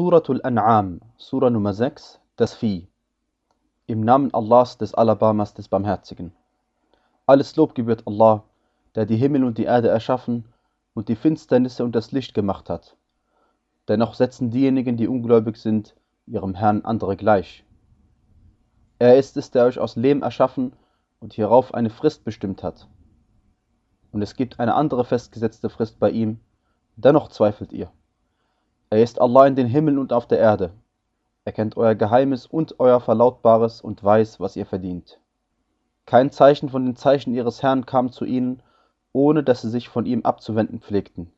Suratul An'am, Sura Nummer 6, das Vieh. Im Namen Allahs, des Alabamas, des Barmherzigen. Alles Lob gebührt Allah, der die Himmel und die Erde erschaffen und die Finsternisse und das Licht gemacht hat. Dennoch setzen diejenigen, die ungläubig sind, ihrem Herrn andere gleich. Er ist es, der euch aus Lehm erschaffen und hierauf eine Frist bestimmt hat. Und es gibt eine andere festgesetzte Frist bei ihm, dennoch zweifelt ihr. Er ist Allah in den Himmeln und auf der Erde. Er kennt euer Geheimes und euer Verlautbares und weiß, was ihr verdient. Kein Zeichen von den Zeichen ihres Herrn kam zu ihnen, ohne dass sie sich von ihm abzuwenden pflegten.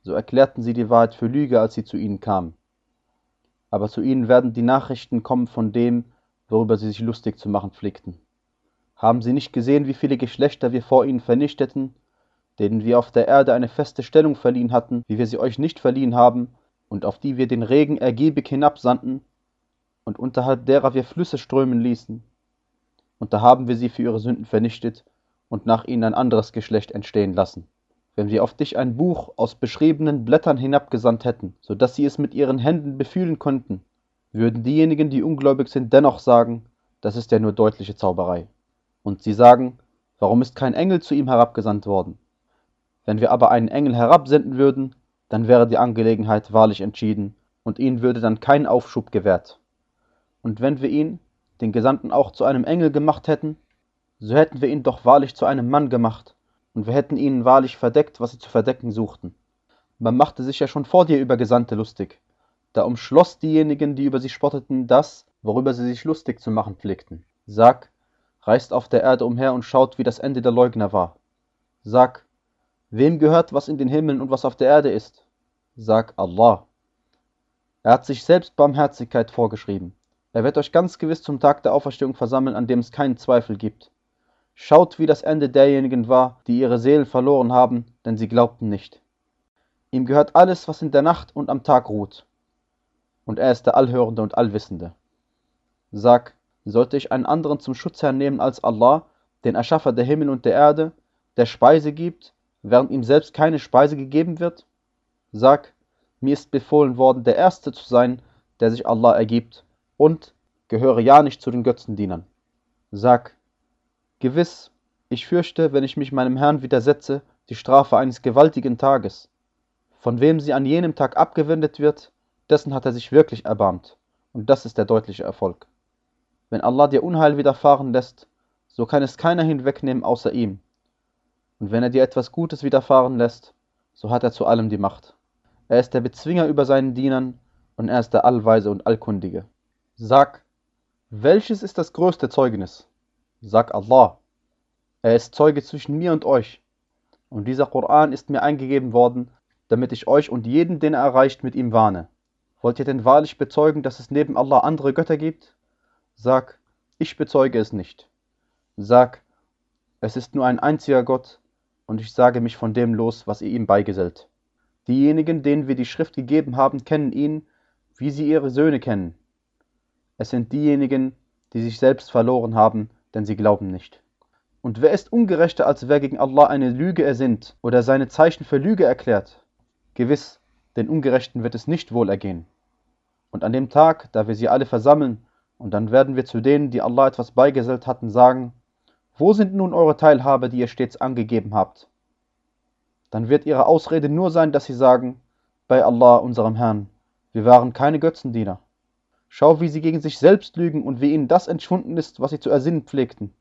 So erklärten sie die Wahrheit für Lüge, als sie zu ihnen kam. Aber zu ihnen werden die Nachrichten kommen von dem, worüber sie sich lustig zu machen pflegten. Haben sie nicht gesehen, wie viele Geschlechter wir vor ihnen vernichteten, denen wir auf der Erde eine feste Stellung verliehen hatten, wie wir sie euch nicht verliehen haben, und auf die wir den Regen ergiebig hinabsandten und unterhalb derer wir Flüsse strömen ließen. Und da haben wir sie für ihre Sünden vernichtet und nach ihnen ein anderes Geschlecht entstehen lassen. Wenn wir auf dich ein Buch aus beschriebenen Blättern hinabgesandt hätten, so dass sie es mit ihren Händen befühlen konnten, würden diejenigen, die ungläubig sind, dennoch sagen, das ist ja nur deutliche Zauberei. Und sie sagen, warum ist kein Engel zu ihm herabgesandt worden? Wenn wir aber einen Engel herabsenden würden, dann wäre die Angelegenheit wahrlich entschieden, und ihnen würde dann kein Aufschub gewährt. Und wenn wir ihn, den Gesandten, auch zu einem Engel gemacht hätten, so hätten wir ihn doch wahrlich zu einem Mann gemacht, und wir hätten ihnen wahrlich verdeckt, was sie zu verdecken suchten. Man machte sich ja schon vor dir über Gesandte lustig. Da umschloss diejenigen, die über sie spotteten, das, worüber sie sich lustig zu machen pflegten. Sag, reist auf der Erde umher und schaut, wie das Ende der Leugner war. Sag, Wem gehört, was in den Himmeln und was auf der Erde ist? Sag Allah. Er hat sich selbst Barmherzigkeit vorgeschrieben. Er wird euch ganz gewiss zum Tag der Auferstehung versammeln, an dem es keinen Zweifel gibt. Schaut, wie das Ende derjenigen war, die ihre Seelen verloren haben, denn sie glaubten nicht. Ihm gehört alles, was in der Nacht und am Tag ruht. Und er ist der Allhörende und Allwissende. Sag, sollte ich einen anderen zum Schutzherrn nehmen als Allah, den Erschaffer der Himmel und der Erde, der Speise gibt, während ihm selbst keine Speise gegeben wird? Sag, mir ist befohlen worden, der Erste zu sein, der sich Allah ergibt, und gehöre ja nicht zu den Götzendienern. Sag, gewiss, ich fürchte, wenn ich mich meinem Herrn widersetze, die Strafe eines gewaltigen Tages. Von wem sie an jenem Tag abgewendet wird, dessen hat er sich wirklich erbarmt, und das ist der deutliche Erfolg. Wenn Allah dir Unheil widerfahren lässt, so kann es keiner hinwegnehmen außer ihm, und wenn er dir etwas Gutes widerfahren lässt, so hat er zu allem die Macht. Er ist der Bezwinger über seinen Dienern und er ist der Allweise und Allkundige. Sag, welches ist das größte Zeugnis? Sag Allah. Er ist Zeuge zwischen mir und euch. Und dieser Koran ist mir eingegeben worden, damit ich euch und jeden, den er erreicht, mit ihm warne. Wollt ihr denn wahrlich bezeugen, dass es neben Allah andere Götter gibt? Sag, ich bezeuge es nicht. Sag, es ist nur ein einziger Gott, und ich sage mich von dem los, was ihr ihm beigesellt. Diejenigen, denen wir die Schrift gegeben haben, kennen ihn, wie sie ihre Söhne kennen. Es sind diejenigen, die sich selbst verloren haben, denn sie glauben nicht. Und wer ist ungerechter, als wer gegen Allah eine Lüge ersinnt oder seine Zeichen für Lüge erklärt? Gewiss, den Ungerechten wird es nicht wohl ergehen. Und an dem Tag, da wir sie alle versammeln, und dann werden wir zu denen, die Allah etwas beigesellt hatten, sagen, wo sind nun eure Teilhabe, die ihr stets angegeben habt? Dann wird ihre Ausrede nur sein, dass sie sagen, bei Allah, unserem Herrn, wir waren keine Götzendiener. Schau, wie sie gegen sich selbst lügen und wie ihnen das entschwunden ist, was sie zu ersinnen pflegten.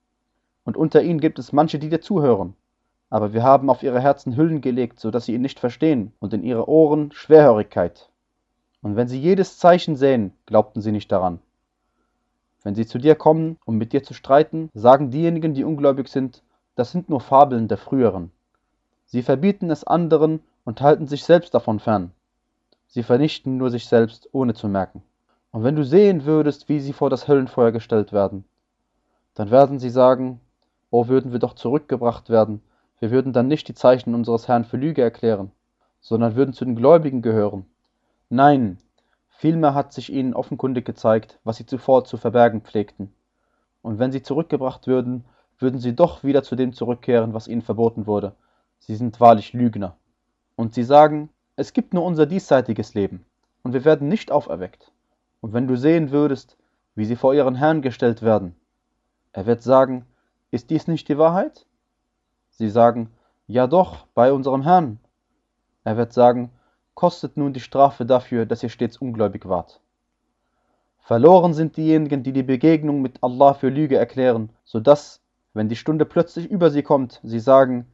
Und unter ihnen gibt es manche, die dir zuhören. Aber wir haben auf ihre Herzen Hüllen gelegt, so dass sie ihn nicht verstehen, und in ihre Ohren Schwerhörigkeit. Und wenn sie jedes Zeichen sehen, glaubten sie nicht daran. Wenn sie zu dir kommen, um mit dir zu streiten, sagen diejenigen, die ungläubig sind, das sind nur Fabeln der früheren. Sie verbieten es anderen und halten sich selbst davon fern. Sie vernichten nur sich selbst, ohne zu merken. Und wenn du sehen würdest, wie sie vor das Höllenfeuer gestellt werden, dann werden sie sagen, oh würden wir doch zurückgebracht werden, wir würden dann nicht die Zeichen unseres Herrn für Lüge erklären, sondern würden zu den Gläubigen gehören. Nein, Vielmehr hat sich ihnen offenkundig gezeigt, was sie zuvor zu verbergen pflegten. Und wenn sie zurückgebracht würden, würden sie doch wieder zu dem zurückkehren, was ihnen verboten wurde. Sie sind wahrlich Lügner. Und sie sagen, es gibt nur unser diesseitiges Leben. und wir werden nicht auferweckt. Und wenn du sehen würdest, wie sie vor ihren Herrn gestellt werden, er wird sagen, ist dies nicht die Wahrheit? Sie sagen, ja doch, bei unserem Herrn. Er wird sagen, kostet nun die Strafe dafür, dass ihr stets ungläubig wart. Verloren sind diejenigen, die die Begegnung mit Allah für Lüge erklären, so dass, wenn die Stunde plötzlich über sie kommt, sie sagen,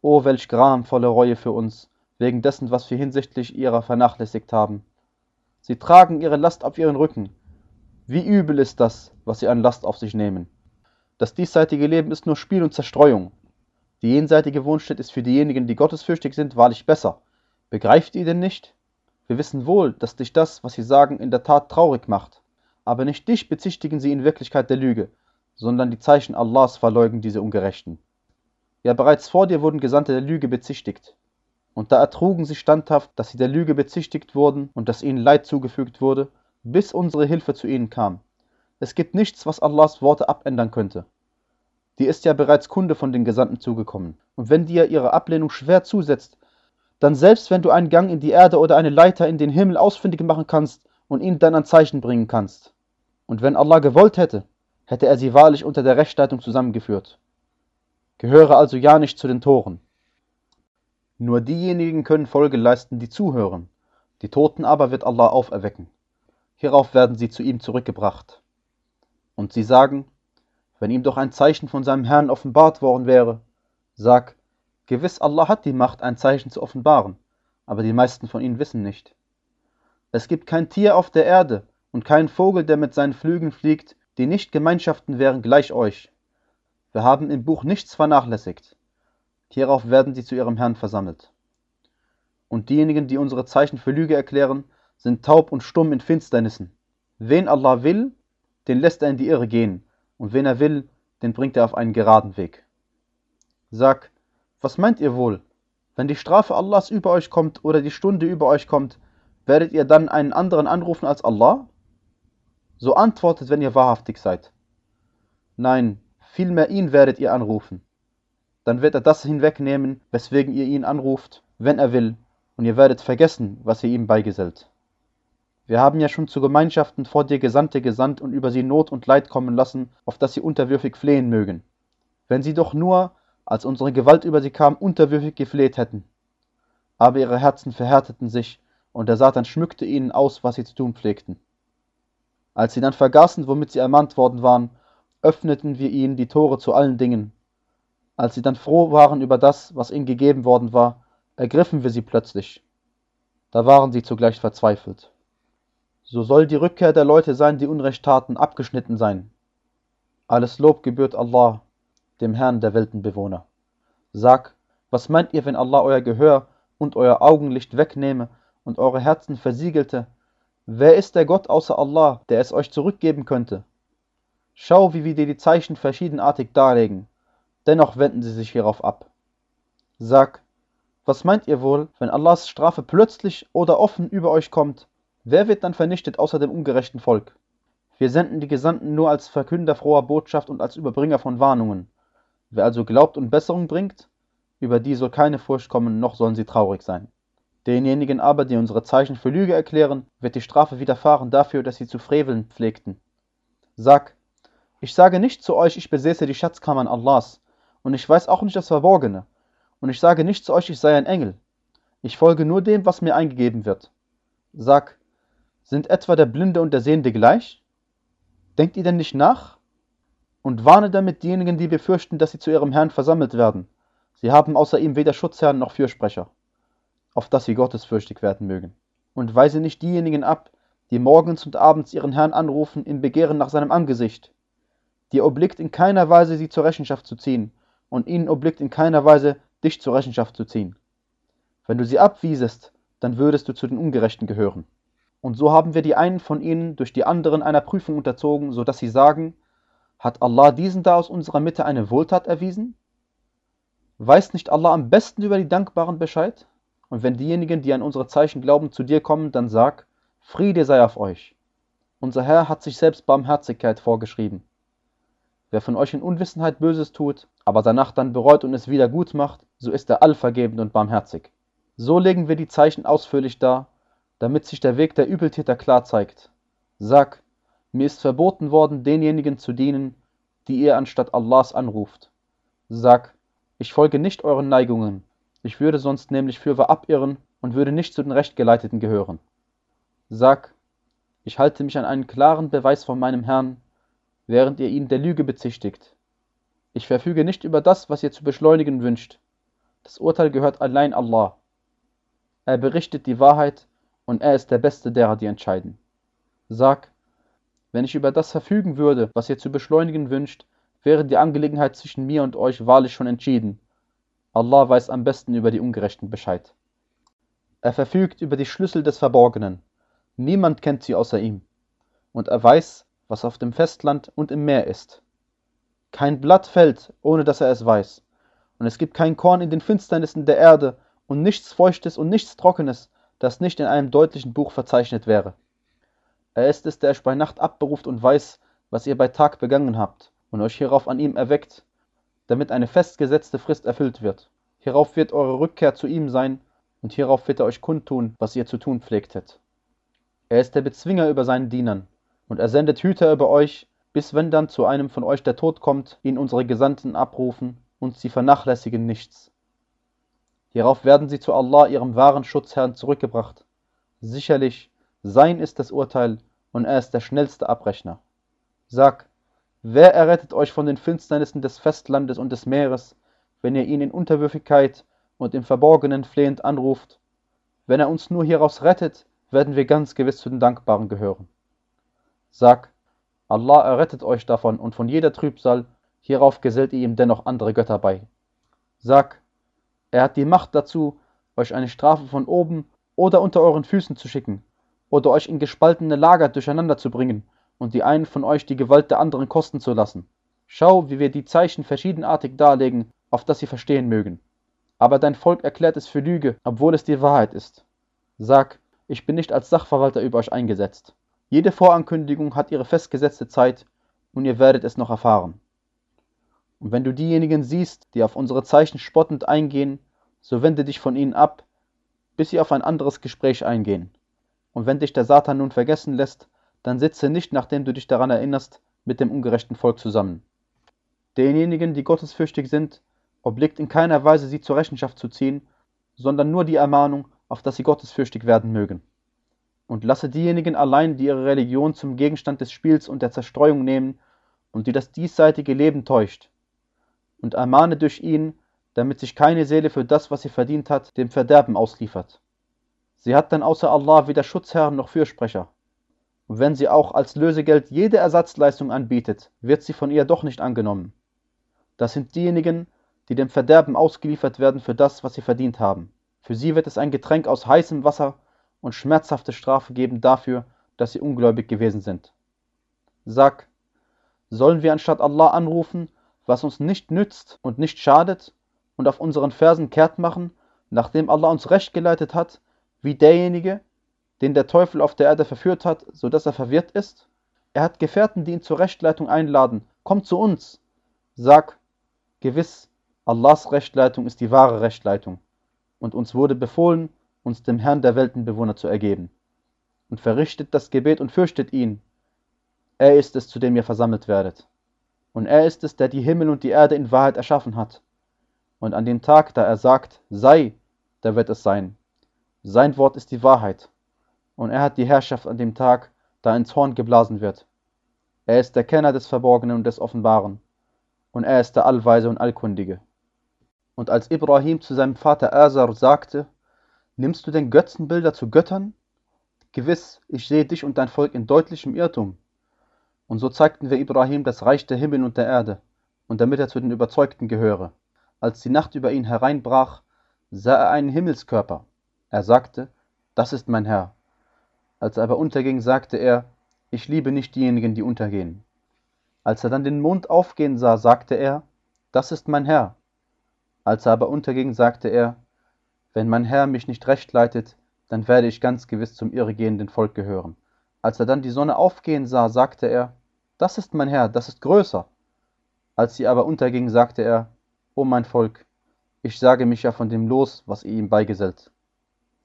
O welch gramvolle Reue für uns, wegen dessen, was wir hinsichtlich ihrer vernachlässigt haben. Sie tragen ihre Last auf ihren Rücken. Wie übel ist das, was sie an Last auf sich nehmen. Das diesseitige Leben ist nur Spiel und Zerstreuung. Die jenseitige Wohnstätte ist für diejenigen, die gottesfürchtig sind, wahrlich besser. Begreift ihr denn nicht? Wir wissen wohl, dass dich das, was sie sagen, in der Tat traurig macht. Aber nicht dich bezichtigen sie in Wirklichkeit der Lüge, sondern die Zeichen Allahs verleugnen diese Ungerechten. Ja, bereits vor dir wurden Gesandte der Lüge bezichtigt. Und da ertrugen sie standhaft, dass sie der Lüge bezichtigt wurden und dass ihnen Leid zugefügt wurde, bis unsere Hilfe zu ihnen kam. Es gibt nichts, was Allahs Worte abändern könnte. Dir ist ja bereits Kunde von den Gesandten zugekommen. Und wenn dir ihre Ablehnung schwer zusetzt, dann selbst wenn du einen Gang in die Erde oder eine Leiter in den Himmel ausfindig machen kannst und ihnen dann ein Zeichen bringen kannst. Und wenn Allah gewollt hätte, hätte er sie wahrlich unter der Rechtsleitung zusammengeführt. Gehöre also ja nicht zu den Toren. Nur diejenigen können Folge leisten, die zuhören. Die Toten aber wird Allah auferwecken. Hierauf werden sie zu ihm zurückgebracht. Und sie sagen, wenn ihm doch ein Zeichen von seinem Herrn offenbart worden wäre. Sag, gewiss Allah hat die Macht, ein Zeichen zu offenbaren, aber die meisten von ihnen wissen nicht. Es gibt kein Tier auf der Erde und kein Vogel, der mit seinen Flügeln fliegt, die nicht Gemeinschaften wären gleich euch. Wir haben im Buch nichts vernachlässigt. Hierauf werden sie zu ihrem Herrn versammelt. Und diejenigen, die unsere Zeichen für Lüge erklären, sind taub und stumm in Finsternissen. Wen Allah will, den lässt er in die Irre gehen, und wen er will, den bringt er auf einen geraden Weg. Sag, was meint ihr wohl? Wenn die Strafe Allahs über euch kommt oder die Stunde über euch kommt, werdet ihr dann einen anderen anrufen als Allah? So antwortet, wenn ihr wahrhaftig seid. Nein, vielmehr ihn werdet ihr anrufen. Dann wird er das hinwegnehmen, weswegen ihr ihn anruft, wenn er will, und ihr werdet vergessen, was ihr ihm beigesellt. Wir haben ja schon zu Gemeinschaften vor dir Gesandte gesandt und über sie Not und Leid kommen lassen, auf dass sie unterwürfig flehen mögen. Wenn sie doch nur, als unsere Gewalt über sie kam, unterwürfig gefleht hätten. Aber ihre Herzen verhärteten sich, und der Satan schmückte ihnen aus, was sie zu tun pflegten. Als sie dann vergaßen, womit sie ermahnt worden waren, öffneten wir ihnen die Tore zu allen Dingen. Als sie dann froh waren über das, was ihnen gegeben worden war, ergriffen wir sie plötzlich. Da waren sie zugleich verzweifelt. So soll die Rückkehr der Leute sein, die Unrecht taten, abgeschnitten sein. Alles Lob gebührt Allah, dem Herrn der Weltenbewohner. Sag, was meint ihr, wenn Allah euer Gehör und euer Augenlicht wegnehme und eure Herzen versiegelte? Wer ist der Gott außer Allah, der es euch zurückgeben könnte? Schau, wie wir dir die Zeichen verschiedenartig darlegen. Dennoch wenden sie sich hierauf ab. Sag, was meint ihr wohl, wenn Allahs Strafe plötzlich oder offen über euch kommt Wer wird dann vernichtet außer dem ungerechten Volk? Wir senden die Gesandten nur als Verkünder froher Botschaft und als Überbringer von Warnungen. Wer also glaubt und Besserung bringt, über die soll keine Furcht kommen, noch sollen sie traurig sein. Denjenigen aber, die unsere Zeichen für Lüge erklären, wird die Strafe widerfahren dafür, dass sie zu freveln pflegten. Sag, ich sage nicht zu euch, ich besäße die Schatzkammern Allahs, und ich weiß auch nicht das Verborgene, und ich sage nicht zu euch, ich sei ein Engel. Ich folge nur dem, was mir eingegeben wird. Sag, sind etwa der Blinde und der Sehende gleich? Denkt ihr denn nicht nach? Und warne damit diejenigen, die befürchten, dass sie zu ihrem Herrn versammelt werden. Sie haben außer ihm weder Schutzherrn noch Fürsprecher, auf dass sie gottesfürchtig werden mögen. Und weise nicht diejenigen ab, die morgens und abends ihren Herrn anrufen im Begehren nach seinem Angesicht. Dir obliegt in keiner Weise, sie zur Rechenschaft zu ziehen, und ihnen obliegt in keiner Weise, dich zur Rechenschaft zu ziehen. Wenn du sie abwiesest, dann würdest du zu den Ungerechten gehören. Und so haben wir die einen von ihnen durch die anderen einer Prüfung unterzogen, so dass sie sagen, hat Allah diesen da aus unserer Mitte eine Wohltat erwiesen? Weiß nicht Allah am besten über die Dankbaren Bescheid? Und wenn diejenigen, die an unsere Zeichen glauben, zu dir kommen, dann sag, Friede sei auf euch. Unser Herr hat sich selbst Barmherzigkeit vorgeschrieben. Wer von euch in Unwissenheit Böses tut, aber danach dann bereut und es wieder gut macht, so ist er allvergebend und barmherzig. So legen wir die Zeichen ausführlich dar damit sich der Weg der Übeltäter klar zeigt. Sag, mir ist verboten worden, denjenigen zu dienen, die ihr anstatt Allahs anruft. Sag, ich folge nicht euren Neigungen, ich würde sonst nämlich fürwahr abirren und würde nicht zu den Rechtgeleiteten gehören. Sag, ich halte mich an einen klaren Beweis von meinem Herrn, während ihr ihn der Lüge bezichtigt. Ich verfüge nicht über das, was ihr zu beschleunigen wünscht. Das Urteil gehört allein Allah. Er berichtet die Wahrheit und er ist der Beste derer, die entscheiden. Sag, wenn ich über das verfügen würde, was ihr zu beschleunigen wünscht, wäre die Angelegenheit zwischen mir und euch wahrlich schon entschieden. Allah weiß am besten über die Ungerechten Bescheid. Er verfügt über die Schlüssel des Verborgenen. Niemand kennt sie außer ihm. Und er weiß, was auf dem Festland und im Meer ist. Kein Blatt fällt, ohne dass er es weiß. Und es gibt kein Korn in den Finsternissen der Erde und nichts Feuchtes und nichts Trockenes, das nicht in einem deutlichen Buch verzeichnet wäre. Er ist es, der euch bei Nacht abberuft und weiß, was ihr bei Tag begangen habt, und euch hierauf an ihm erweckt, damit eine festgesetzte Frist erfüllt wird. Hierauf wird eure Rückkehr zu ihm sein, und hierauf wird er euch kundtun, was ihr zu tun pflegtet. Er ist der Bezwinger über seinen Dienern, und er sendet Hüter über euch, bis wenn dann zu einem von euch der Tod kommt, ihn unsere Gesandten abrufen, und sie vernachlässigen nichts. Hierauf werden sie zu Allah, ihrem wahren Schutzherrn, zurückgebracht. Sicherlich, sein ist das Urteil und er ist der schnellste Abrechner. Sag, wer errettet euch von den Finsternissen des Festlandes und des Meeres, wenn ihr ihn in Unterwürfigkeit und im Verborgenen flehend anruft? Wenn er uns nur hieraus rettet, werden wir ganz gewiss zu den Dankbaren gehören. Sag, Allah errettet euch davon und von jeder Trübsal, hierauf gesellt ihr ihm dennoch andere Götter bei. Sag, er hat die Macht dazu, euch eine Strafe von oben oder unter euren Füßen zu schicken, oder euch in gespaltene Lager durcheinander zu bringen und die einen von euch die Gewalt der anderen kosten zu lassen. Schau, wie wir die Zeichen verschiedenartig darlegen, auf dass sie verstehen mögen. Aber dein Volk erklärt es für Lüge, obwohl es die Wahrheit ist. Sag, ich bin nicht als Sachverwalter über euch eingesetzt. Jede Vorankündigung hat ihre festgesetzte Zeit und ihr werdet es noch erfahren. Und wenn du diejenigen siehst, die auf unsere Zeichen spottend eingehen, so wende dich von ihnen ab, bis sie auf ein anderes Gespräch eingehen. Und wenn dich der Satan nun vergessen lässt, dann sitze nicht, nachdem du dich daran erinnerst, mit dem ungerechten Volk zusammen. Denjenigen, die gottesfürchtig sind, obliegt in keiner Weise, sie zur Rechenschaft zu ziehen, sondern nur die Ermahnung, auf dass sie gottesfürchtig werden mögen. Und lasse diejenigen allein, die ihre Religion zum Gegenstand des Spiels und der Zerstreuung nehmen und die das diesseitige Leben täuscht. Und ermahne durch ihn, damit sich keine Seele für das, was sie verdient hat, dem Verderben ausliefert. Sie hat dann außer Allah weder Schutzherrn noch Fürsprecher. Und wenn sie auch als Lösegeld jede Ersatzleistung anbietet, wird sie von ihr doch nicht angenommen. Das sind diejenigen, die dem Verderben ausgeliefert werden für das, was sie verdient haben. Für sie wird es ein Getränk aus heißem Wasser und schmerzhafte Strafe geben dafür, dass sie ungläubig gewesen sind. Sag, sollen wir anstatt Allah anrufen, was uns nicht nützt und nicht schadet, und auf unseren Fersen kehrt machen, nachdem Allah uns recht geleitet hat, wie derjenige, den der Teufel auf der Erde verführt hat, so dass er verwirrt ist? Er hat Gefährten, die ihn zur Rechtleitung einladen. Komm zu uns. Sag, gewiss, Allahs Rechtleitung ist die wahre Rechtleitung. Und uns wurde befohlen, uns dem Herrn der Weltenbewohner zu ergeben. Und verrichtet das Gebet und fürchtet ihn. Er ist es, zu dem ihr versammelt werdet. Und er ist es, der die Himmel und die Erde in Wahrheit erschaffen hat. Und an dem Tag, da er sagt, sei, da wird es sein. Sein Wort ist die Wahrheit. Und er hat die Herrschaft an dem Tag, da ins Horn geblasen wird. Er ist der Kenner des Verborgenen und des Offenbaren. Und er ist der Allweise und Allkundige. Und als Ibrahim zu seinem Vater Azar sagte, Nimmst du denn Götzenbilder zu Göttern? Gewiss, ich sehe dich und dein Volk in deutlichem Irrtum. Und so zeigten wir Ibrahim das Reich der Himmel und der Erde, und damit er zu den Überzeugten gehöre. Als die Nacht über ihn hereinbrach, sah er einen Himmelskörper, er sagte, das ist mein Herr. Als er aber unterging, sagte er, ich liebe nicht diejenigen, die untergehen. Als er dann den Mond aufgehen sah, sagte er, das ist mein Herr. Als er aber unterging, sagte er, wenn mein Herr mich nicht recht leitet, dann werde ich ganz gewiss zum irregehenden Volk gehören. Als er dann die Sonne aufgehen sah, sagte er, das ist mein Herr, das ist größer. Als sie aber unterging, sagte er, O mein Volk, ich sage mich ja von dem los, was ihr ihm beigesellt.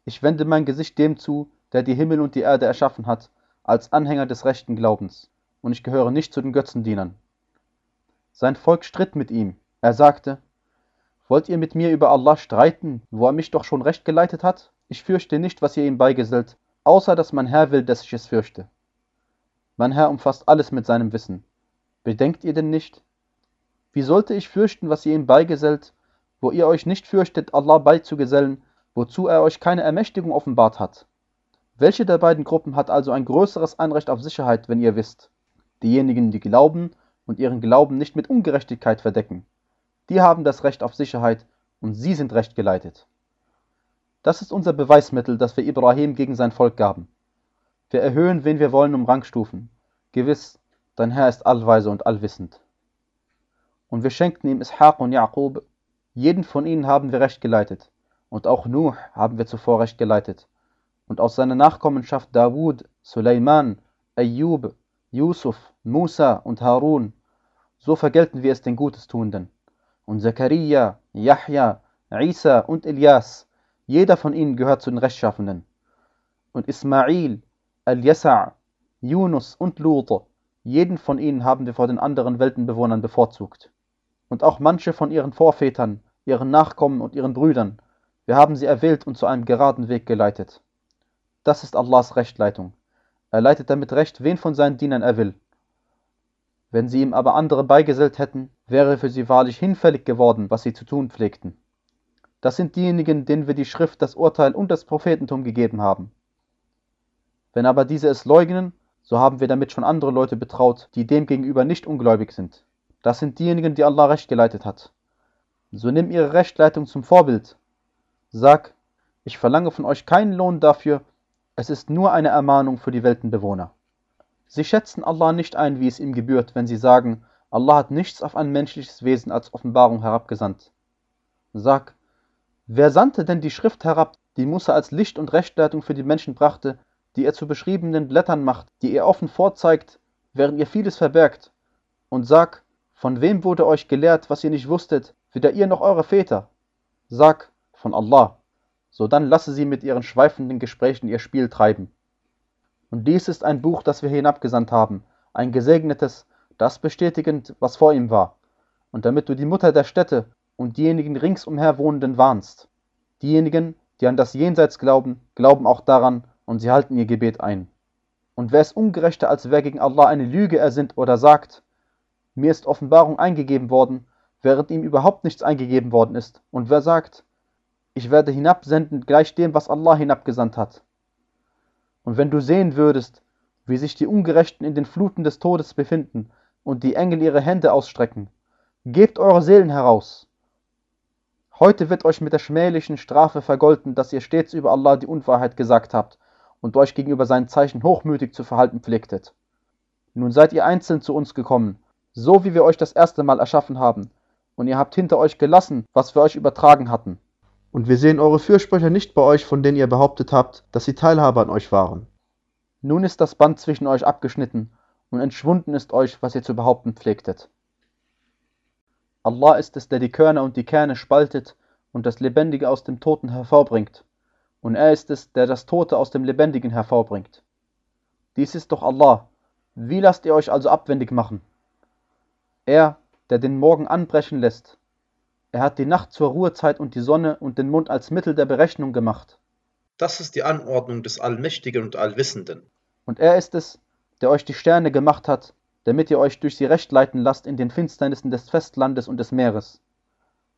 Ich wende mein Gesicht dem zu, der die Himmel und die Erde erschaffen hat, als Anhänger des rechten Glaubens, und ich gehöre nicht zu den Götzendienern. Sein Volk stritt mit ihm. Er sagte, Wollt ihr mit mir über Allah streiten, wo er mich doch schon recht geleitet hat? Ich fürchte nicht, was ihr ihm beigesellt, außer dass mein Herr will, dass ich es fürchte. Mein Herr umfasst alles mit seinem Wissen. Bedenkt ihr denn nicht? Wie sollte ich fürchten, was ihr ihm beigesellt, wo ihr euch nicht fürchtet, Allah beizugesellen, wozu er euch keine Ermächtigung offenbart hat? Welche der beiden Gruppen hat also ein größeres Anrecht auf Sicherheit, wenn ihr wisst? Diejenigen, die glauben und ihren Glauben nicht mit Ungerechtigkeit verdecken. Die haben das Recht auf Sicherheit und sie sind recht geleitet. Das ist unser Beweismittel, das wir Ibrahim gegen sein Volk gaben. Wir erhöhen, wen wir wollen, um Rangstufen. Gewiss, dein Herr ist allweise und allwissend. Und wir schenkten ihm Ishaq und Jaqub. Jeden von ihnen haben wir recht geleitet. Und auch Nuh haben wir zuvor recht geleitet. Und aus seiner Nachkommenschaft Dawud, Suleiman, Ayyub, Yusuf, Musa und Harun. So vergelten wir es den Gutestuenden. Und Zakaria, Yahya, Isa und Elias, jeder von ihnen gehört zu den Rechtschaffenden. Und Ismail, Al-Yasa', Yunus und Lut, jeden von ihnen haben wir vor den anderen Weltenbewohnern bevorzugt. Und auch manche von ihren Vorvätern, ihren Nachkommen und ihren Brüdern, wir haben sie erwählt und zu einem geraden Weg geleitet. Das ist Allahs Rechtleitung. Er leitet damit recht, wen von seinen Dienern er will. Wenn sie ihm aber andere beigesellt hätten, wäre für sie wahrlich hinfällig geworden, was sie zu tun pflegten. Das sind diejenigen, denen wir die Schrift, das Urteil und das Prophetentum gegeben haben. Wenn aber diese es leugnen, so haben wir damit schon andere Leute betraut, die demgegenüber nicht ungläubig sind. Das sind diejenigen, die Allah recht geleitet hat. So nimm ihre Rechtleitung zum Vorbild. Sag, ich verlange von euch keinen Lohn dafür, es ist nur eine Ermahnung für die Weltenbewohner. Sie schätzen Allah nicht ein, wie es ihm gebührt, wenn sie sagen, Allah hat nichts auf ein menschliches Wesen als Offenbarung herabgesandt. Sag, wer sandte denn die Schrift herab, die Musa als Licht und Rechtleitung für die Menschen brachte, die er zu beschriebenen Blättern macht, die er offen vorzeigt, während ihr vieles verbergt? Und sag, von wem wurde euch gelehrt, was ihr nicht wusstet, weder ihr noch eure Väter? Sag, von Allah. So dann lasse sie mit ihren schweifenden Gesprächen ihr Spiel treiben. Und dies ist ein Buch, das wir hinabgesandt haben, ein gesegnetes, das bestätigend, was vor ihm war, und damit du die Mutter der Städte und diejenigen ringsumher Wohnenden warnst. Diejenigen, die an das Jenseits glauben, glauben auch daran, und sie halten ihr Gebet ein. Und wer ist ungerechter, als wer gegen Allah eine Lüge ersinnt oder sagt, mir ist Offenbarung eingegeben worden, während ihm überhaupt nichts eingegeben worden ist, und wer sagt, ich werde hinabsenden gleich dem, was Allah hinabgesandt hat. Und wenn du sehen würdest, wie sich die Ungerechten in den Fluten des Todes befinden und die Engel ihre Hände ausstrecken, gebt eure Seelen heraus. Heute wird euch mit der schmählichen Strafe vergolten, dass ihr stets über Allah die Unwahrheit gesagt habt und euch gegenüber seinen Zeichen hochmütig zu verhalten pflegtet. Nun seid ihr einzeln zu uns gekommen, so wie wir euch das erste Mal erschaffen haben, und ihr habt hinter euch gelassen, was wir euch übertragen hatten. Und wir sehen eure Fürsprecher nicht bei euch, von denen ihr behauptet habt, dass sie Teilhaber an euch waren. Nun ist das Band zwischen euch abgeschnitten und entschwunden ist euch, was ihr zu behaupten pflegtet. Allah ist es, der die Körner und die Kerne spaltet und das Lebendige aus dem Toten hervorbringt. Und er ist es, der das Tote aus dem Lebendigen hervorbringt. Dies ist doch Allah. Wie lasst ihr euch also abwendig machen? Er, der den Morgen anbrechen lässt er hat die Nacht zur Ruhezeit und die Sonne und den Mond als Mittel der Berechnung gemacht. Das ist die Anordnung des Allmächtigen und Allwissenden. Und er ist es, der euch die Sterne gemacht hat, damit ihr euch durch sie recht leiten lasst in den Finsternissen des Festlandes und des Meeres.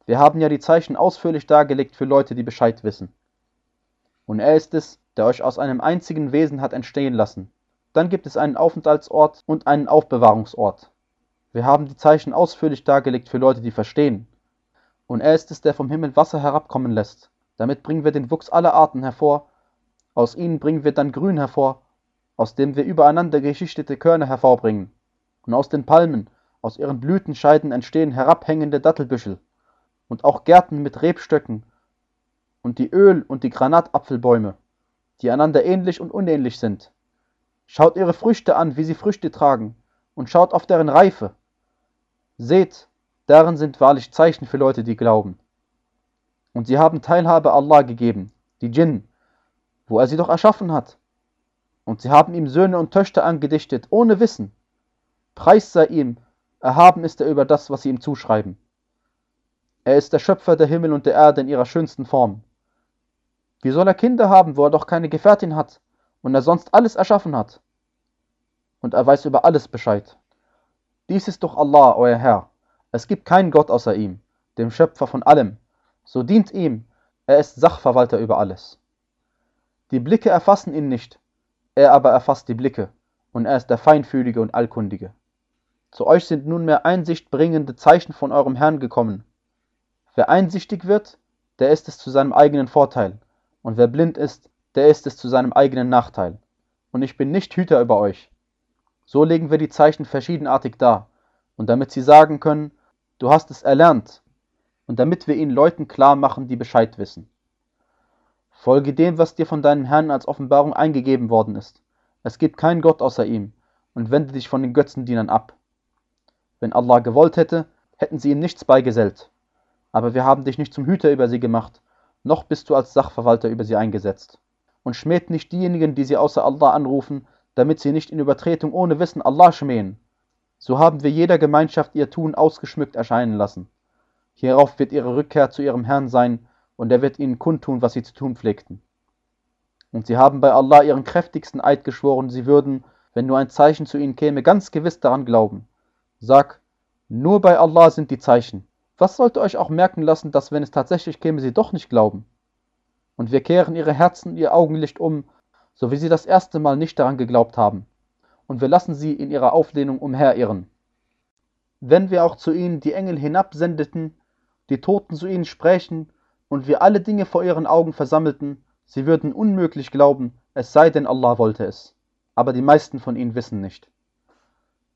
Wir haben ja die Zeichen ausführlich dargelegt für Leute, die Bescheid wissen. Und er ist es, der euch aus einem einzigen Wesen hat entstehen lassen. Dann gibt es einen Aufenthaltsort und einen Aufbewahrungsort. Wir haben die Zeichen ausführlich dargelegt für Leute, die verstehen. Und er ist es, der vom Himmel Wasser herabkommen lässt. Damit bringen wir den Wuchs aller Arten hervor. Aus ihnen bringen wir dann Grün hervor, aus dem wir übereinander geschichtete Körner hervorbringen. Und aus den Palmen, aus ihren Blütenscheiden entstehen herabhängende Dattelbüschel. Und auch Gärten mit Rebstöcken. Und die Öl- und die Granatapfelbäume, die einander ähnlich und unähnlich sind. Schaut ihre Früchte an, wie sie Früchte tragen, und schaut auf deren Reife. Seht, Darin sind wahrlich Zeichen für Leute, die glauben. Und sie haben Teilhabe Allah gegeben, die Djinn. wo er sie doch erschaffen hat. Und sie haben ihm Söhne und Töchter angedichtet, ohne Wissen. Preis sei ihm, erhaben ist er über das, was sie ihm zuschreiben. Er ist der Schöpfer der Himmel und der Erde in ihrer schönsten Form. Wie soll er Kinder haben, wo er doch keine Gefährtin hat und er sonst alles erschaffen hat? Und er weiß über alles Bescheid. Dies ist doch Allah, euer Herr. Es gibt keinen Gott außer ihm, dem Schöpfer von allem. So dient ihm, er ist Sachverwalter über alles. Die Blicke erfassen ihn nicht, er aber erfasst die Blicke, und er ist der Feinfühlige und Allkundige. Zu euch sind nunmehr einsichtbringende Zeichen von eurem Herrn gekommen. Wer einsichtig wird, der ist es zu seinem eigenen Vorteil, und wer blind ist, der ist es zu seinem eigenen Nachteil. Und ich bin nicht Hüter über euch. So legen wir die Zeichen verschiedenartig dar, und damit sie sagen können, du hast es erlernt, und damit wir ihnen Leuten klar machen, die Bescheid wissen. Folge dem, was dir von deinem Herrn als Offenbarung eingegeben worden ist. Es gibt keinen Gott außer ihm, und wende dich von den Götzendienern ab. Wenn Allah gewollt hätte, hätten sie ihm nichts beigesellt. Aber wir haben dich nicht zum Hüter über sie gemacht, noch bist du als Sachverwalter über sie eingesetzt. Und schmäht nicht diejenigen, die sie außer Allah anrufen, damit sie nicht in Übertretung ohne Wissen Allah schmähen. So haben wir jeder Gemeinschaft ihr Tun ausgeschmückt erscheinen lassen. Hierauf wird ihre Rückkehr zu ihrem Herrn sein, und er wird ihnen kundtun, was sie zu tun pflegten. Und sie haben bei Allah ihren kräftigsten Eid geschworen, sie würden, wenn nur ein Zeichen zu ihnen käme, ganz gewiss daran glauben. Sag, nur bei Allah sind die Zeichen. Was sollte euch auch merken lassen, dass wenn es tatsächlich käme, sie doch nicht glauben? Und wir kehren ihre Herzen ihr Augenlicht um, so wie sie das erste Mal nicht daran geglaubt haben. Und wir lassen sie in ihrer Auflehnung umherirren. Wenn wir auch zu ihnen die Engel hinabsendeten, die Toten zu ihnen sprechen, und wir alle Dinge vor ihren Augen versammelten, sie würden unmöglich glauben, es sei denn Allah wollte es. Aber die meisten von ihnen wissen nicht.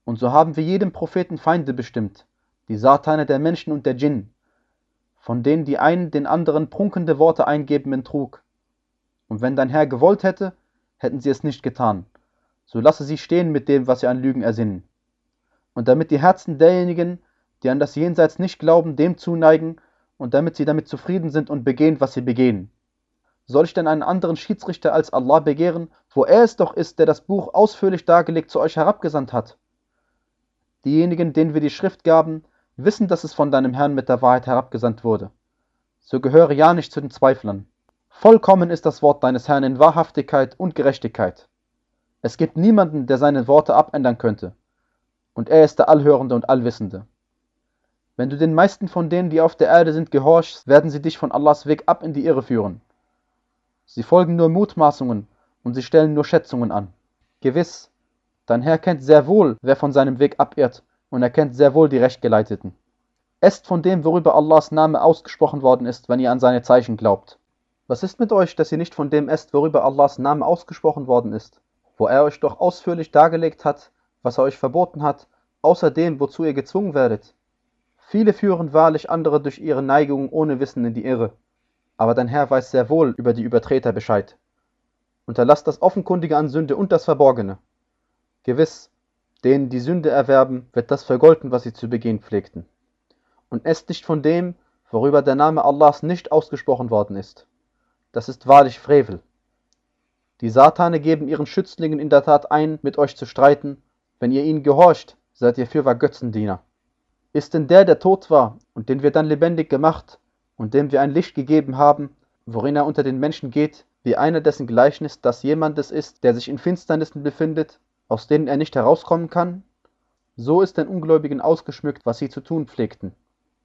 Und so haben wir jedem Propheten Feinde bestimmt, die Satane der Menschen und der Djinn, von denen die einen den anderen prunkende Worte eingeben in Trug. Und wenn dein Herr gewollt hätte, hätten sie es nicht getan. So lasse sie stehen mit dem, was sie an Lügen ersinnen. Und damit die Herzen derjenigen, die an das Jenseits nicht glauben, dem zuneigen, und damit sie damit zufrieden sind und begehen, was sie begehen. Soll ich denn einen anderen Schiedsrichter als Allah begehren, wo er es doch ist, der das Buch ausführlich dargelegt zu euch herabgesandt hat? Diejenigen, denen wir die Schrift gaben, wissen, dass es von deinem Herrn mit der Wahrheit herabgesandt wurde. So gehöre ja nicht zu den Zweiflern. Vollkommen ist das Wort deines Herrn in Wahrhaftigkeit und Gerechtigkeit. Es gibt niemanden, der seine Worte abändern könnte. Und er ist der Allhörende und Allwissende. Wenn du den meisten von denen, die auf der Erde sind, gehorchst, werden sie dich von Allahs Weg ab in die Irre führen. Sie folgen nur Mutmaßungen und sie stellen nur Schätzungen an. Gewiss, Dein Herr kennt sehr wohl, wer von seinem Weg abirrt, und er kennt sehr wohl die Rechtgeleiteten. Esst von dem, worüber Allahs Name ausgesprochen worden ist, wenn ihr an seine Zeichen glaubt. Was ist mit euch, dass ihr nicht von dem esst, worüber Allahs Name ausgesprochen worden ist, wo er euch doch ausführlich dargelegt hat, was er euch verboten hat, außer dem, wozu ihr gezwungen werdet? Viele führen wahrlich andere durch ihre Neigungen ohne Wissen in die Irre. Aber dein Herr weiß sehr wohl über die Übertreter Bescheid. Unterlasst das Offenkundige an Sünde und das Verborgene. Gewiss, denen die Sünde erwerben, wird das vergolten, was sie zu begehen pflegten. Und esst nicht von dem, worüber der Name Allahs nicht ausgesprochen worden ist. Das ist wahrlich Frevel. Die Satane geben ihren Schützlingen in der Tat ein, mit euch zu streiten. Wenn ihr ihnen gehorcht, seid ihr fürwahr Götzendiener. Ist denn der, der tot war und den wir dann lebendig gemacht und dem wir ein Licht gegeben haben, worin er unter den Menschen geht, wie einer dessen Gleichnis das jemandes ist, der sich in Finsternissen befindet aus denen er nicht herauskommen kann? So ist den Ungläubigen ausgeschmückt, was sie zu tun pflegten.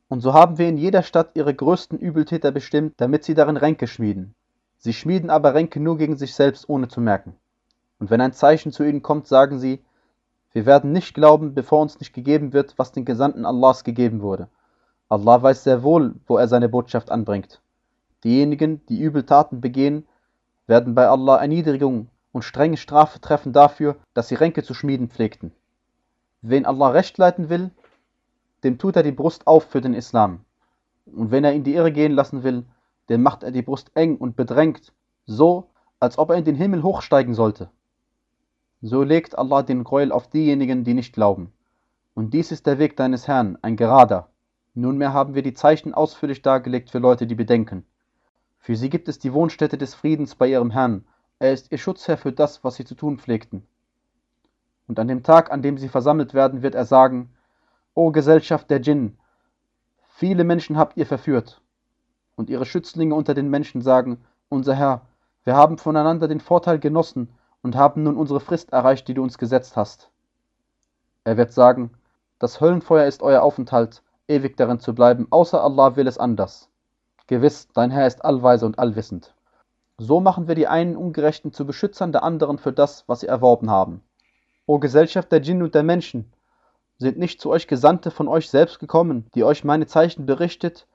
Und so haben wir in jeder Stadt ihre größten Übeltäter bestimmt, damit sie darin Ränke schmieden. Sie schmieden aber Ränke nur gegen sich selbst, ohne zu merken. Und wenn ein Zeichen zu ihnen kommt, sagen sie, wir werden nicht glauben, bevor uns nicht gegeben wird, was den Gesandten Allahs gegeben wurde. Allah weiß sehr wohl, wo er seine Botschaft anbringt. Diejenigen, die Übeltaten begehen, werden bei Allah Erniedrigung und strenge Strafe treffen dafür, dass sie Ränke zu schmieden pflegten. Wen Allah recht leiten will, dem tut er die Brust auf für den Islam. Und wenn er in die Irre gehen lassen will, dem macht er die Brust eng und bedrängt, so, als ob er in den Himmel hochsteigen sollte. So legt Allah den Gräuel auf diejenigen, die nicht glauben. Und dies ist der Weg deines Herrn, ein gerader. Nunmehr haben wir die Zeichen ausführlich dargelegt für Leute, die bedenken. Für sie gibt es die Wohnstätte des Friedens bei ihrem Herrn, Er ist ihr Schutzherr für das, was sie zu tun pflegten. Und an dem Tag, an dem sie versammelt werden, wird er sagen, O Gesellschaft der Djinn, viele Menschen habt ihr verführt. Und ihre Schützlinge unter den Menschen sagen, unser Herr, wir haben voneinander den Vorteil genossen und haben nun unsere Frist erreicht, die du uns gesetzt hast. Er wird sagen, das Höllenfeuer ist euer Aufenthalt, ewig darin zu bleiben, außer Allah will es anders. Gewiss, dein Herr ist allweise und allwissend. So machen wir die einen Ungerechten zu Beschützern der anderen für das, was sie erworben haben. O Gesellschaft der Djinn und der Menschen, sind nicht zu euch Gesandte von euch selbst gekommen, die euch meine Zeichen berichtet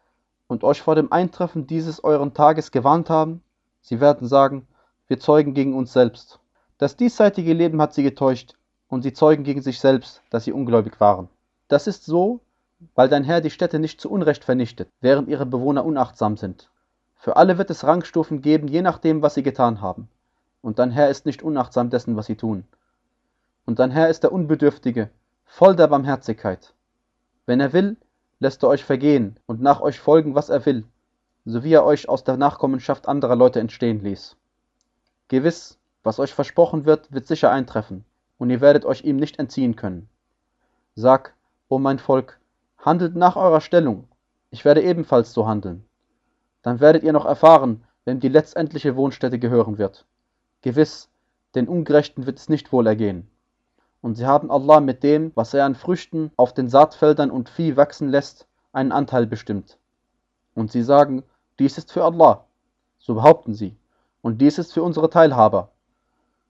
und euch vor dem Eintreffen dieses euren Tages gewarnt haben? Sie werden sagen, wir zeugen gegen uns selbst. Das diesseitige Leben hat sie getäuscht, und sie zeugen gegen sich selbst, dass sie ungläubig waren. Das ist so, weil dein Herr die Städte nicht zu Unrecht vernichtet, während ihre Bewohner unachtsam sind. Für alle wird es Rangstufen geben, je nachdem, was sie getan haben. Und dein Herr ist nicht unachtsam dessen, was sie tun. Und dein Herr ist der Unbedürftige, voll der Barmherzigkeit. Wenn er will, lässt er euch vergehen und nach euch folgen, was er will, so wie er euch aus der Nachkommenschaft anderer Leute entstehen ließ. Gewiss, was euch versprochen wird, wird sicher eintreffen, und ihr werdet euch ihm nicht entziehen können. Sag, o mein Volk, handelt nach eurer Stellung, ich werde ebenfalls so handeln dann werdet ihr noch erfahren, wem die letztendliche Wohnstätte gehören wird. Gewiss, den Ungerechten wird es nicht wohl ergehen. Und sie haben Allah mit dem, was er an Früchten auf den Saatfeldern und Vieh wachsen lässt, einen Anteil bestimmt. Und sie sagen, dies ist für Allah. So behaupten sie. Und dies ist für unsere Teilhaber.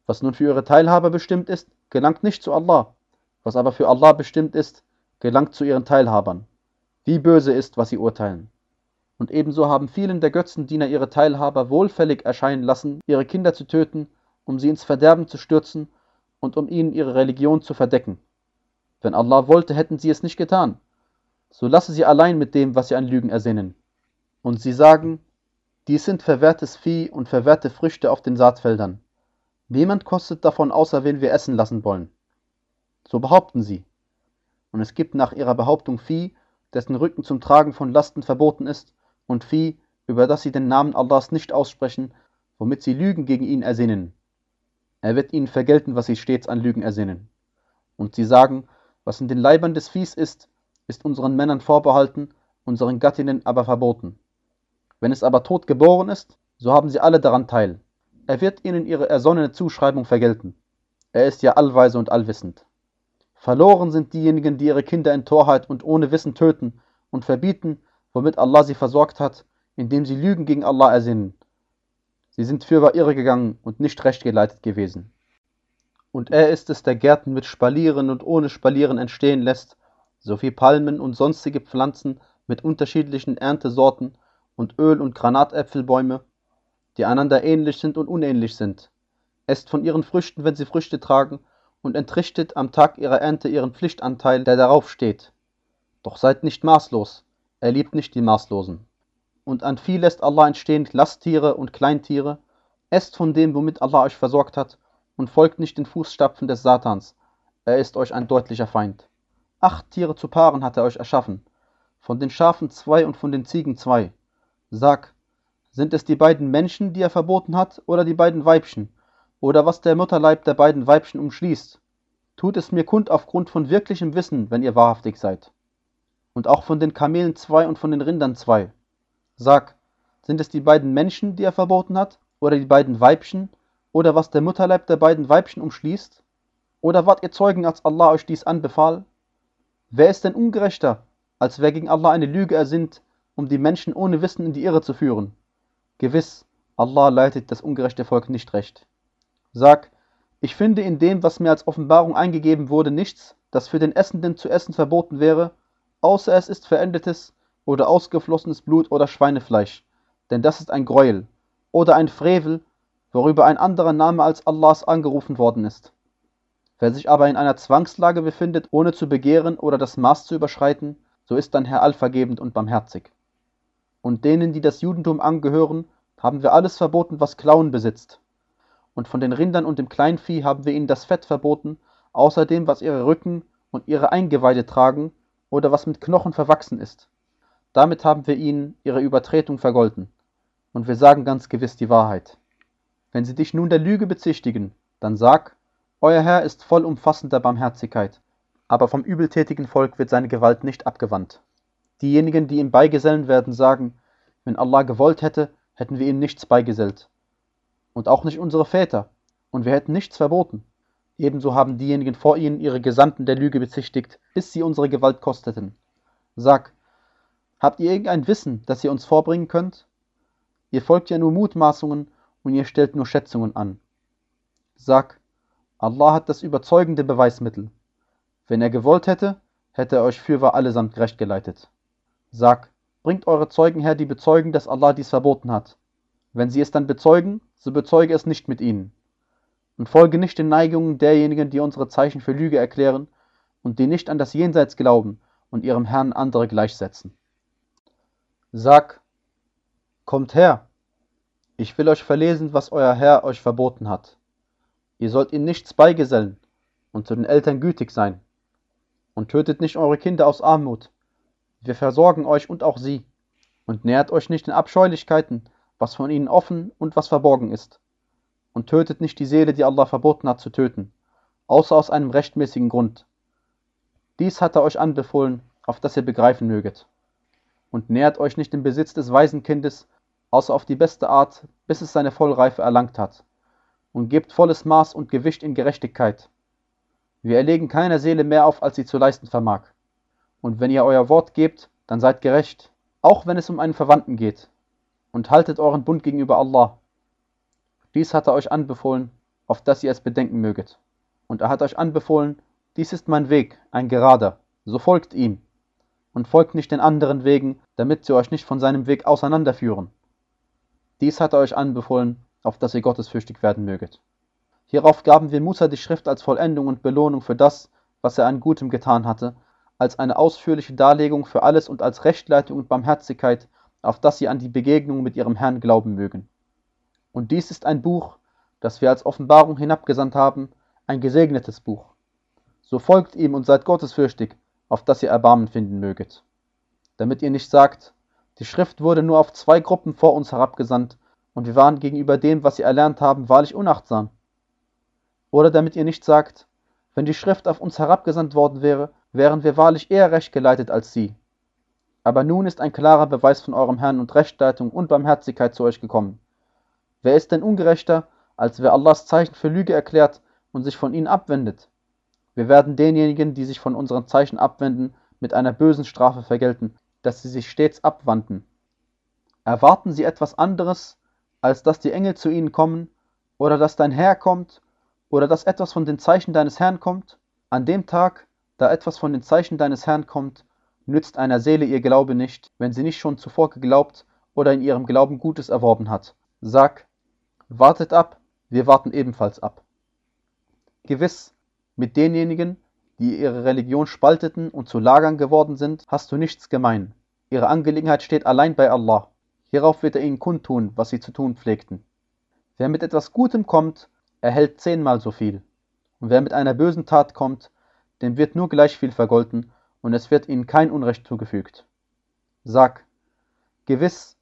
Was nun für ihre Teilhaber bestimmt ist, gelangt nicht zu Allah. Was aber für Allah bestimmt ist, gelangt zu ihren Teilhabern. Wie böse ist, was sie urteilen. Und ebenso haben vielen der Götzendiener ihre Teilhaber wohlfällig erscheinen lassen, ihre Kinder zu töten, um sie ins Verderben zu stürzen und um ihnen ihre Religion zu verdecken. Wenn Allah wollte, hätten sie es nicht getan. So lasse sie allein mit dem, was sie an Lügen ersinnen. Und sie sagen, dies sind verwehrtes Vieh und verwehrte Früchte auf den Saatfeldern. Niemand kostet davon, außer wen wir essen lassen wollen. So behaupten sie. Und es gibt nach ihrer Behauptung Vieh, dessen Rücken zum Tragen von Lasten verboten ist, und Vieh, über das sie den Namen Allahs nicht aussprechen, womit sie Lügen gegen ihn ersinnen. Er wird ihnen vergelten, was sie stets an Lügen ersinnen. Und sie sagen, was in den Leibern des Viehs ist, ist unseren Männern vorbehalten, unseren Gattinnen aber verboten. Wenn es aber tot geboren ist, so haben sie alle daran teil. Er wird ihnen ihre ersonnene Zuschreibung vergelten. Er ist ja allweise und allwissend. Verloren sind diejenigen, die ihre Kinder in Torheit und ohne Wissen töten und verbieten, womit Allah sie versorgt hat, indem sie Lügen gegen Allah ersinnen. Sie sind fürwahr irregegangen und nicht recht geleitet gewesen. Und er ist es, der Gärten mit Spalieren und ohne Spalieren entstehen lässt, sowie Palmen und sonstige Pflanzen mit unterschiedlichen Erntesorten und Öl- und Granatäpfelbäume, die einander ähnlich sind und unähnlich sind. Esst von ihren Früchten, wenn sie Früchte tragen, und entrichtet am Tag ihrer Ernte ihren Pflichtanteil, der darauf steht. Doch seid nicht maßlos, er liebt nicht die Maßlosen. Und an Vieh lässt Allah entstehen Lasttiere und Kleintiere. Esst von dem, womit Allah euch versorgt hat, und folgt nicht den Fußstapfen des Satans. Er ist euch ein deutlicher Feind. Acht Tiere zu Paaren hat er euch erschaffen. Von den Schafen zwei und von den Ziegen zwei. Sag, sind es die beiden Menschen, die er verboten hat, oder die beiden Weibchen? Oder was der Mutterleib der beiden Weibchen umschließt? Tut es mir kund aufgrund von wirklichem Wissen, wenn ihr wahrhaftig seid und auch von den Kamelen zwei und von den Rindern zwei. Sag, sind es die beiden Menschen, die er verboten hat, oder die beiden Weibchen, oder was der Mutterleib der beiden Weibchen umschließt? Oder wart ihr Zeugen, als Allah euch dies anbefahl? Wer ist denn ungerechter, als wer gegen Allah eine Lüge ersinnt, um die Menschen ohne Wissen in die Irre zu führen? Gewiss, Allah leitet das ungerechte Volk nicht recht. Sag, ich finde in dem, was mir als Offenbarung eingegeben wurde, nichts, das für den Essenden zu essen verboten wäre, außer es ist verendetes oder ausgeflossenes Blut oder Schweinefleisch, denn das ist ein Greuel, oder ein Frevel, worüber ein anderer Name als Allahs angerufen worden ist. Wer sich aber in einer Zwangslage befindet, ohne zu begehren oder das Maß zu überschreiten, so ist dein Herr allvergebend und barmherzig. Und denen, die das Judentum angehören, haben wir alles verboten, was Klauen besitzt. Und von den Rindern und dem Kleinvieh haben wir ihnen das Fett verboten, außer dem, was ihre Rücken und ihre Eingeweide tragen, oder was mit Knochen verwachsen ist. Damit haben wir ihnen ihre Übertretung vergolten. Und wir sagen ganz gewiss die Wahrheit. Wenn sie dich nun der Lüge bezichtigen, dann sag, euer Herr ist vollumfassender Barmherzigkeit, aber vom übeltätigen Volk wird seine Gewalt nicht abgewandt. Diejenigen, die ihm beigesellen werden, sagen, wenn Allah gewollt hätte, hätten wir ihm nichts beigesellt. Und auch nicht unsere Väter, und wir hätten nichts verboten. Ebenso haben diejenigen vor ihnen ihre Gesandten der Lüge bezichtigt, bis sie unsere Gewalt kosteten. Sag, habt ihr irgendein Wissen, das ihr uns vorbringen könnt? Ihr folgt ja nur Mutmaßungen und ihr stellt nur Schätzungen an. Sag, Allah hat das überzeugende Beweismittel. Wenn er gewollt hätte, hätte er euch fürwahr allesamt gerecht geleitet. Sag, bringt eure Zeugen her, die bezeugen, dass Allah dies verboten hat. Wenn sie es dann bezeugen, so bezeuge es nicht mit ihnen und folge nicht den Neigungen derjenigen, die unsere Zeichen für Lüge erklären und die nicht an das Jenseits glauben und ihrem Herrn andere gleichsetzen. Sag, kommt her, ich will euch verlesen, was euer Herr euch verboten hat. Ihr sollt ihm nichts beigesellen und zu den Eltern gütig sein. Und tötet nicht eure Kinder aus Armut. Wir versorgen euch und auch sie. Und nähert euch nicht den Abscheulichkeiten, was von ihnen offen und was verborgen ist und tötet nicht die Seele, die Allah verboten hat zu töten, außer aus einem rechtmäßigen Grund. Dies hat er euch anbefohlen, auf dass ihr begreifen möget. Und nähert euch nicht dem Besitz des Waisenkindes, außer auf die beste Art, bis es seine Vollreife erlangt hat. Und gebt volles Maß und Gewicht in Gerechtigkeit. Wir erlegen keiner Seele mehr auf, als sie zu leisten vermag. Und wenn ihr euer Wort gebt, dann seid gerecht, auch wenn es um einen Verwandten geht. Und haltet euren Bund gegenüber Allah. Dies hat er euch anbefohlen, auf dass ihr es bedenken möget. Und er hat euch anbefohlen, dies ist mein Weg, ein gerader, so folgt ihm. Und folgt nicht den anderen Wegen, damit sie euch nicht von seinem Weg auseinanderführen. Dies hat er euch anbefohlen, auf dass ihr gottesfürchtig werden möget. Hierauf gaben wir Musa die Schrift als Vollendung und Belohnung für das, was er an Gutem getan hatte, als eine ausführliche Darlegung für alles und als Rechtleitung und Barmherzigkeit, auf dass sie an die Begegnung mit ihrem Herrn glauben mögen. Und dies ist ein Buch, das wir als Offenbarung hinabgesandt haben, ein gesegnetes Buch. So folgt ihm und seid gottesfürchtig, auf dass ihr Erbarmen finden möget. Damit ihr nicht sagt, die Schrift wurde nur auf zwei Gruppen vor uns herabgesandt, und wir waren gegenüber dem, was sie erlernt haben, wahrlich unachtsam. Oder damit ihr nicht sagt, wenn die Schrift auf uns herabgesandt worden wäre, wären wir wahrlich eher recht geleitet als sie. Aber nun ist ein klarer Beweis von eurem Herrn und Rechtleitung und Barmherzigkeit zu euch gekommen. Wer ist denn ungerechter, als wer Allahs Zeichen für Lüge erklärt und sich von ihnen abwendet? Wir werden denjenigen, die sich von unseren Zeichen abwenden, mit einer bösen Strafe vergelten, dass sie sich stets abwandten. Erwarten sie etwas anderes, als dass die Engel zu ihnen kommen, oder dass dein Herr kommt, oder dass etwas von den Zeichen deines Herrn kommt? An dem Tag, da etwas von den Zeichen deines Herrn kommt, nützt einer Seele ihr Glaube nicht, wenn sie nicht schon zuvor geglaubt oder in ihrem Glauben Gutes erworben hat. Sag, Wartet ab, wir warten ebenfalls ab. Gewiss, mit denjenigen, die ihre Religion spalteten und zu Lagern geworden sind, hast du nichts gemein. Ihre Angelegenheit steht allein bei Allah. Hierauf wird er ihnen kundtun, was sie zu tun pflegten. Wer mit etwas Gutem kommt, erhält zehnmal so viel. Und wer mit einer bösen Tat kommt, dem wird nur gleich viel vergolten, und es wird ihnen kein Unrecht zugefügt. Sag, gewiss,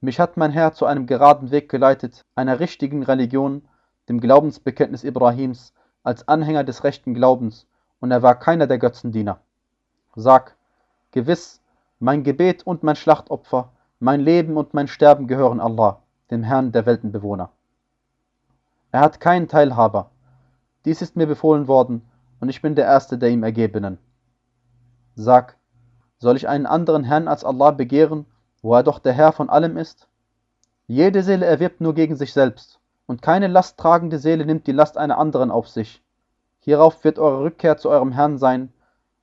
mich hat mein Herr zu einem geraden Weg geleitet, einer richtigen Religion, dem Glaubensbekenntnis Ibrahims, als Anhänger des rechten Glaubens, und er war keiner der Götzendiener. Sag, gewiss, mein Gebet und mein Schlachtopfer, mein Leben und mein Sterben gehören Allah, dem Herrn der Weltenbewohner. Er hat keinen Teilhaber. Dies ist mir befohlen worden, und ich bin der Erste der ihm Ergebenen. Sag, soll ich einen anderen Herrn als Allah begehren wo er doch der Herr von allem ist? Jede Seele erwirbt nur gegen sich selbst, und keine lasttragende Seele nimmt die Last einer anderen auf sich. Hierauf wird eure Rückkehr zu eurem Herrn sein,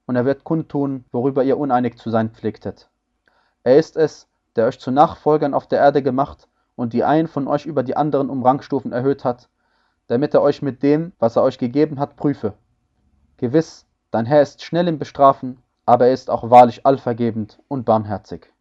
und er wird kundtun, worüber ihr uneinig zu sein pflegtet. Er ist es, der euch zu Nachfolgern auf der Erde gemacht und die einen von euch über die anderen um Rangstufen erhöht hat, damit er euch mit dem, was er euch gegeben hat, prüfe. Gewiss, dein Herr ist schnell im Bestrafen, aber er ist auch wahrlich allvergebend und barmherzig.